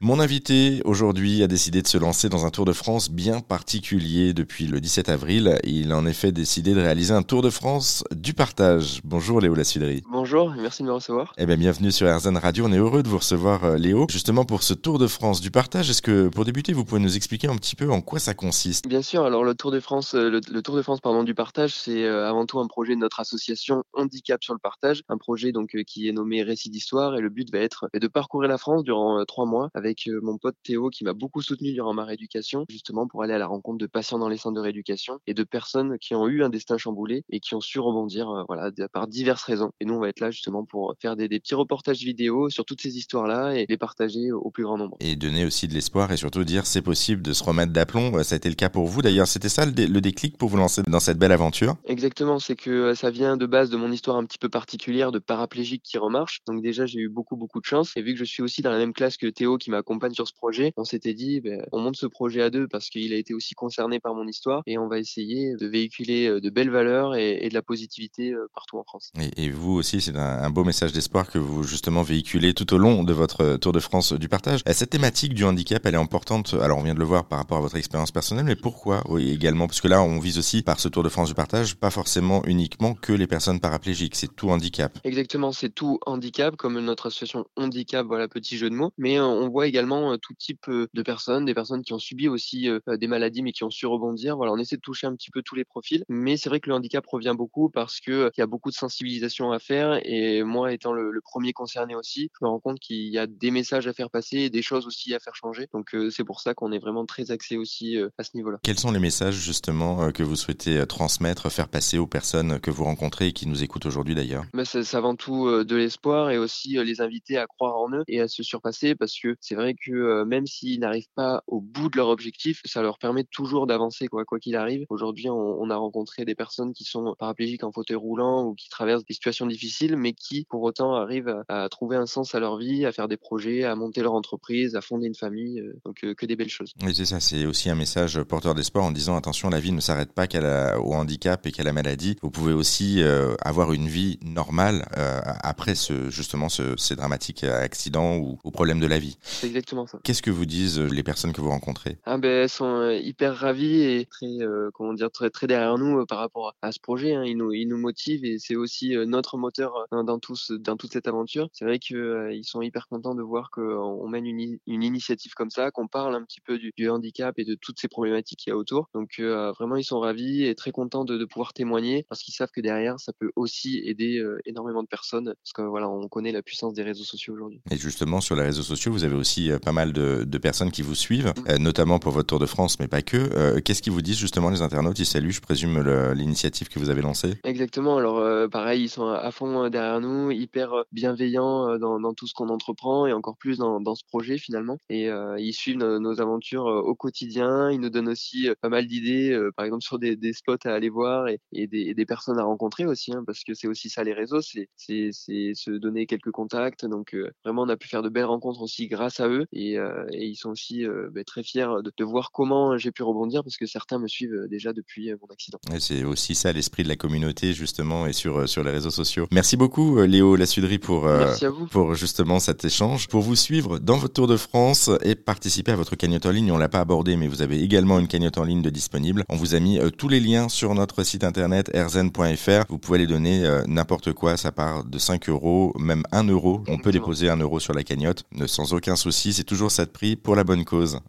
Mon invité aujourd'hui a décidé de se lancer dans un Tour de France bien particulier depuis le 17 avril. Il a en effet décidé de réaliser un Tour de France du partage. Bonjour Léo Lassudry. Bonjour, merci de me recevoir. Eh bien, bienvenue sur RZN Radio. On est heureux de vous recevoir euh, Léo. Justement pour ce Tour de France du partage, est-ce que pour débuter, vous pouvez nous expliquer un petit peu en quoi ça consiste? Bien sûr, alors le Tour de France, euh, le, Tour de France pardon, du partage, c'est euh, avant tout un projet de notre association Handicap sur le partage, un projet donc qui est nommé Récit d'histoire et le but va être de parcourir la France durant trois mois avec mon pote Théo qui m'a beaucoup soutenu durant ma rééducation, justement pour aller à la rencontre de patients dans les centres de rééducation et de personnes qui ont eu un destin chamboulé et qui ont su rebondir euh, voilà, par diverses raisons. Et nous, on va être là justement pour faire des, petits reportages vidéo sur toutes ces histoires-là et les partager au plus grand nombre. Et donner aussi de l'espoir et surtout dire c'est possible de se remettre d'aplomb. Ça a été le cas pour vous d'ailleurs. C'était ça le, déclic pour vous lancer dans cette belle aventure? Exactement, c'est que ça vient de base de mon histoire un petit peu particulière de paraplégique qui remarche. Donc déjà, j'ai eu beaucoup, beaucoup de chance. Et vu que je suis aussi dans la même classe que Théo qui m'accompagne sur ce projet, on s'était dit, ben, on monte ce projet à deux parce qu'il a été aussi concerné par mon histoire et on va essayer de véhiculer euh, de belles valeurs et, de la positivité euh, partout en France. Et, vous aussi, c'est un, beau message d'espoir que vous justement véhiculez tout au long de votre Tour de France du partage. Euh, cette thématique du handicap, elle est importante. Alors, on vient de le voir par rapport à votre expérience personnelle, mais pourquoi oui, également? Parce que là, on vise aussi par ce Tour de France du partage, pas forcément uniquement que les personnes paraplégiques, c'est tout handicap. Exactement, c'est tout handicap, comme notre association handicap, voilà, petit jeu de mots. Mais on voit également tout type de personnes, des personnes qui ont subi aussi des maladies mais qui ont su rebondir. Voilà, on essaie de toucher un petit peu tous les profils, mais c'est vrai que le handicap revient beaucoup parce que il y a beaucoup de sensibilisation à faire et moi étant le, premier concerné aussi, je me rends compte qu'il y a des messages à faire passer et des choses aussi à faire changer. Donc c'est pour ça qu'on est vraiment très axé aussi à ce niveau-là. Quels sont les messages justement que vous souhaitez transmettre, faire passer aux personnes que vous rencontrez et qui nous écoutent aujourd'hui d'ailleurs? Bah, C'est avant tout de l'espoir et aussi les inviter à croire en eux et à se surpasser parce que c'est vrai que même s'ils n'arrivent pas au bout de leur objectif, ça leur permet toujours d'avancer quoi quoi qu'il arrive. Aujourd'hui, on, a rencontré des personnes qui sont paraplégiques en fauteuil roulant ou qui traversent des situations difficiles, mais qui pour autant arrivent à, trouver un sens à leur vie, à faire des projets, à monter leur entreprise, à fonder une famille. Euh, donc euh, que des belles choses. Oui, c'est ça. C'est aussi un message porteur d'espoir en disant attention, la vie ne s'arrête pas qu'à au handicap et qu'à la maladie. Vous pouvez aussi avoir une vie normale après ce justement ce, ces dramatiques accidents ou, ou problèmes de la vie. C'est exactement ça. Qu'est-ce que vous disent les personnes que vous rencontrez? Ah ben, Elles sont euh, hyper ravies et très, euh, comment dire, très, très derrière nous euh, par rapport à ce projet. Hein. Ils, nous, ils nous motivent et c'est aussi notre moteur dans, dans, tout dans toute cette aventure. C'est vrai qu'ils sont hyper contents de voir qu'on mène une, une, initiative comme ça, qu'on parle un petit peu du, du, handicap et de toutes ces problématiques qu'il y a autour. Donc vraiment, ils sont ravis et très contents de, de pouvoir témoigner parce qu'ils savent que derrière, ça peut aussi aider énormément de personnes parce que voilà, on connaît la puissance des réseaux sociaux aujourd'hui. Et justement, sur les réseaux sociaux, vous avez aussi pas mal de, de personnes qui vous suivent, euh, notamment pour votre Tour de France, mais pas que. Euh, qu'est-ce qu'ils vous disent justement les internautes? Ils saluent, je présume, l'initiative que vous avez lancée? Exactement. Alors euh, pareil, ils sont à fond derrière nous, hyper bienveillants dans, dans tout ce qu'on entreprend et encore plus dans, dans, ce projet finalement. Et ils suivent nos, aventures au quotidien. Ils nous donnent aussi pas mal d'idées, par exemple sur des, des, spots à aller voir et, et, des, des, personnes à rencontrer aussi, hein, parce que c'est aussi ça les réseaux, c'est se donner quelques contacts. Donc vraiment, on a pu faire de belles rencontres aussi grâce à eux et, et ils sont aussi bah, très fiers de, de, voir comment j'ai pu rebondir parce que certains me suivent déjà depuis mon accident. C'est aussi ça l'esprit de la communauté justement et sur, sur les réseaux sociaux. Merci beaucoup Léo Lassudry pour, pour justement cet échange. Pour vous suivre dans votre Tour de France et participer à votre cagnotte en ligne, on l'a pas abordé mais vous avez également une cagnotte en ligne de disponible. On vous a mis tous les liens sur notre site internet rzen.fr. Vous pouvez les donner n'importe quoi, ça part de 5 euros, même 1 euro. On peut déposer 1 euro sur la cagnotte sans aucun souci, c'est toujours ça de prix pour la bonne cause.